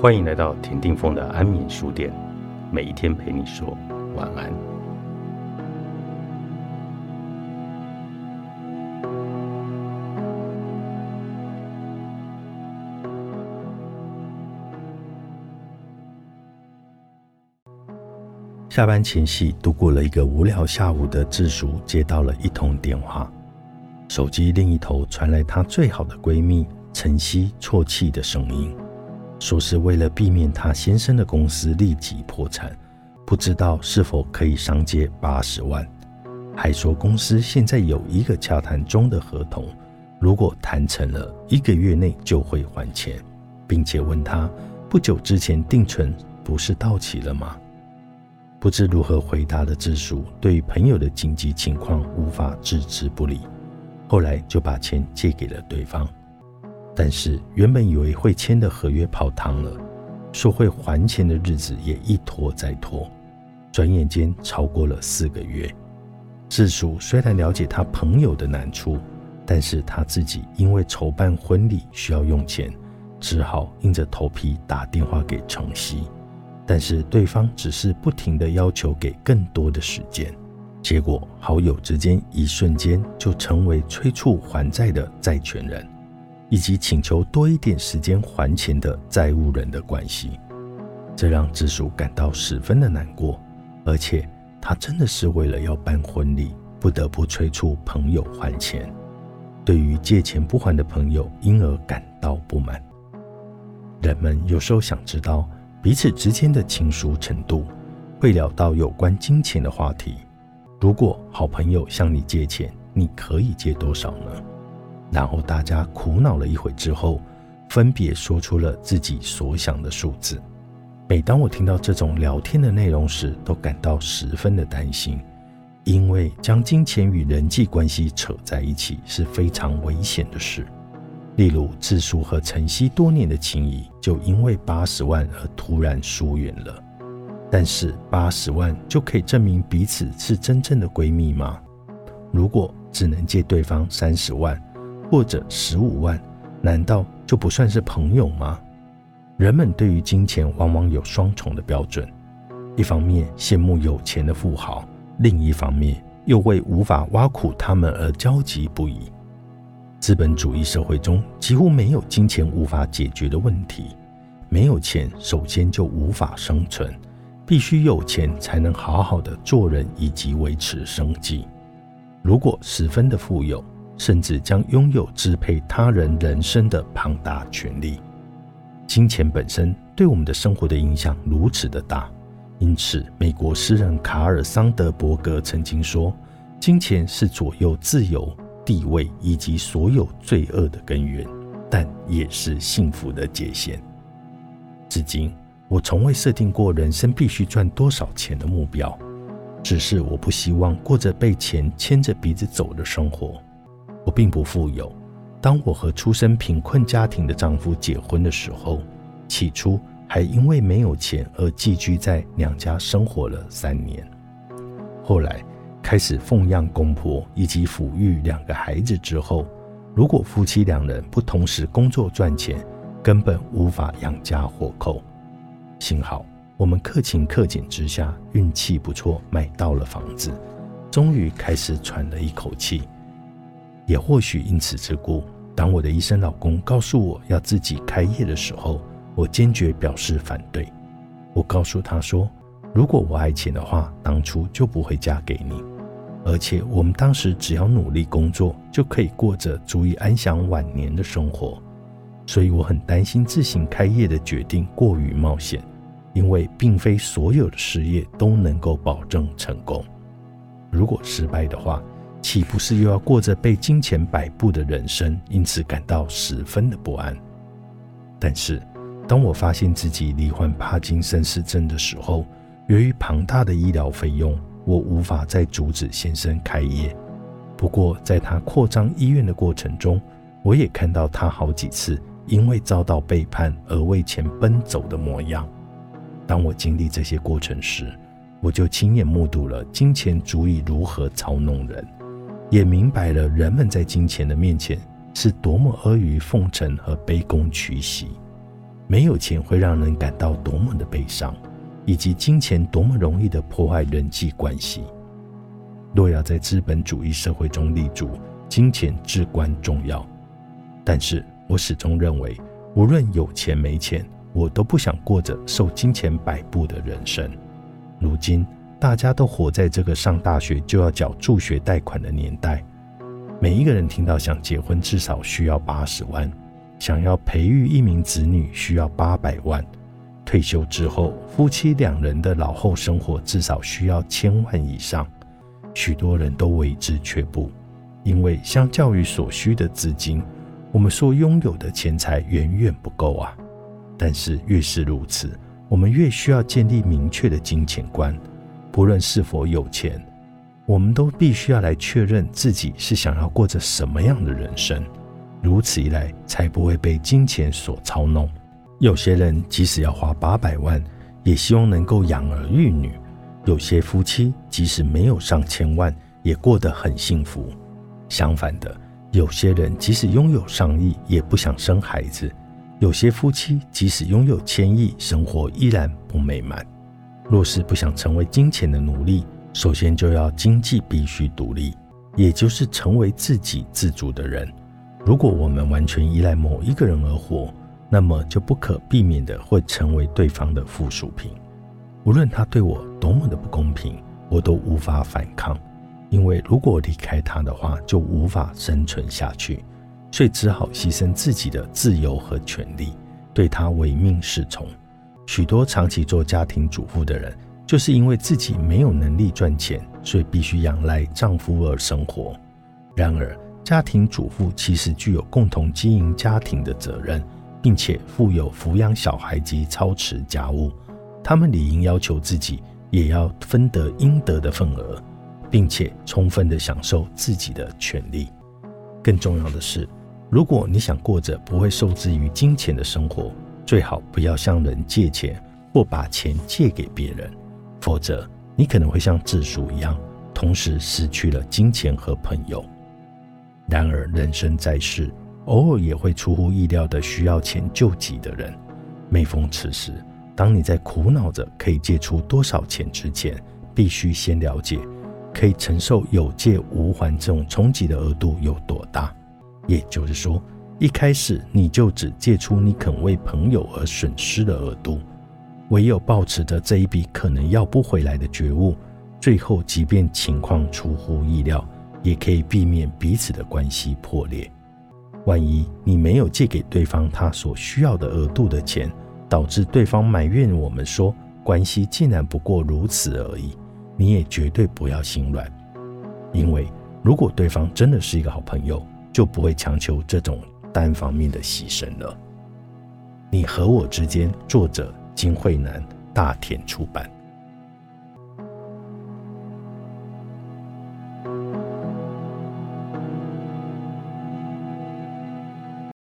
欢迎来到田定峰的安眠书店，每一天陪你说晚安。下班前夕，度过了一个无聊下午的智叔接到了一通电话，手机另一头传来她最好的闺蜜晨曦啜泣的声音。说是为了避免他先生的公司立即破产，不知道是否可以上借八十万，还说公司现在有一个洽谈中的合同，如果谈成了，一个月内就会还钱，并且问他不久之前定存不是到期了吗？不知如何回答的智叔，对朋友的紧急情况无法置之不理，后来就把钱借给了对方。但是原本以为会签的合约泡汤了，说会还钱的日子也一拖再拖，转眼间超过了四个月。志叔虽然了解他朋友的难处，但是他自己因为筹办婚礼需要用钱，只好硬着头皮打电话给程曦。但是对方只是不停的要求给更多的时间，结果好友之间一瞬间就成为催促还债的债权人。以及请求多一点时间还钱的债务人的关系，这让智叔感到十分的难过。而且他真的是为了要办婚礼，不得不催促朋友还钱。对于借钱不还的朋友，因而感到不满。人们有时候想知道彼此之间的亲疏程度，会聊到有关金钱的话题。如果好朋友向你借钱，你可以借多少呢？然后大家苦恼了一会之后，分别说出了自己所想的数字。每当我听到这种聊天的内容时，都感到十分的担心，因为将金钱与人际关系扯在一起是非常危险的事。例如，智叔和晨曦多年的情谊就因为八十万而突然疏远了。但是，八十万就可以证明彼此是真正的闺蜜吗？如果只能借对方三十万，或者十五万，难道就不算是朋友吗？人们对于金钱往往有双重的标准，一方面羡慕有钱的富豪，另一方面又为无法挖苦他们而焦急不已。资本主义社会中几乎没有金钱无法解决的问题，没有钱首先就无法生存，必须有钱才能好好的做人以及维持生计。如果十分的富有，甚至将拥有支配他人人生的庞大权利。金钱本身对我们的生活的影响如此的大，因此，美国诗人卡尔桑德伯格曾经说：“金钱是左右自由、地位以及所有罪恶的根源，但也是幸福的界限。”至今，我从未设定过人生必须赚多少钱的目标，只是我不希望过着被钱牵着鼻子走的生活。我并不富有。当我和出身贫困家庭的丈夫结婚的时候，起初还因为没有钱而寄居在娘家生活了三年。后来开始奉养公婆以及抚育两个孩子之后，如果夫妻两人不同时工作赚钱，根本无法养家活口。幸好我们克勤克俭之下，运气不错，买到了房子，终于开始喘了一口气。也或许因此之故，当我的医生老公告诉我要自己开业的时候，我坚决表示反对。我告诉他说：“如果我爱钱的话，当初就不会嫁给你。而且我们当时只要努力工作，就可以过着足以安享晚年的生活。所以我很担心自行开业的决定过于冒险，因为并非所有的事业都能够保证成功。如果失败的话，”岂不是又要过着被金钱摆布的人生，因此感到十分的不安？但是，当我发现自己罹患帕金森氏症的时候，由于庞大的医疗费用，我无法再阻止先生开业。不过，在他扩张医院的过程中，我也看到他好几次因为遭到背叛而为钱奔走的模样。当我经历这些过程时，我就亲眼目睹了金钱足以如何操弄人。也明白了人们在金钱的面前是多么阿谀奉承和卑躬屈膝。没有钱会让人感到多么的悲伤，以及金钱多么容易的破坏人际关系。若要在资本主义社会中立足，金钱至关重要。但是我始终认为，无论有钱没钱，我都不想过着受金钱摆布的人生。如今，大家都活在这个上大学就要缴助学贷款的年代。每一个人听到想结婚至少需要八十万，想要培育一名子女需要八百万，退休之后夫妻两人的老后生活至少需要千万以上。许多人都为之却步，因为相较于所需的资金，我们所拥有的钱财远远不够啊。但是越是如此，我们越需要建立明确的金钱观。不论是否有钱，我们都必须要来确认自己是想要过着什么样的人生。如此一来，才不会被金钱所操弄。有些人即使要花八百万，也希望能够养儿育女。有些夫妻即使没有上千万，也过得很幸福。相反的，有些人即使拥有上亿，也不想生孩子。有些夫妻即使拥有千亿，生活依然不美满。若是不想成为金钱的奴隶，首先就要经济必须独立，也就是成为自给自足的人。如果我们完全依赖某一个人而活，那么就不可避免的会成为对方的附属品。无论他对我多么的不公平，我都无法反抗，因为如果离开他的话，就无法生存下去，所以只好牺牲自己的自由和权利，对他唯命是从。许多长期做家庭主妇的人，就是因为自己没有能力赚钱，所以必须仰赖丈夫而生活。然而，家庭主妇其实具有共同经营家庭的责任，并且负有抚养小孩及操持家务。他们理应要求自己也要分得应得的份额，并且充分的享受自己的权利。更重要的是，如果你想过着不会受制于金钱的生活，最好不要向人借钱或把钱借给别人，否则你可能会像智叔一样，同时失去了金钱和朋友。然而，人生在世，偶尔也会出乎意料的需要钱救急的人。每逢此时，当你在苦恼着可以借出多少钱之前，必须先了解可以承受有借无还这种冲击的额度有多大。也就是说，一开始你就只借出你肯为朋友而损失的额度。唯有抱持着这一笔可能要不回来的觉悟，最后即便情况出乎意料，也可以避免彼此的关系破裂。万一你没有借给对方他所需要的额度的钱，导致对方埋怨我们说关系竟然不过如此而已，你也绝对不要心软，因为如果对方真的是一个好朋友，就不会强求这种单方面的牺牲了。你和我之间，作者金惠南，大田出版。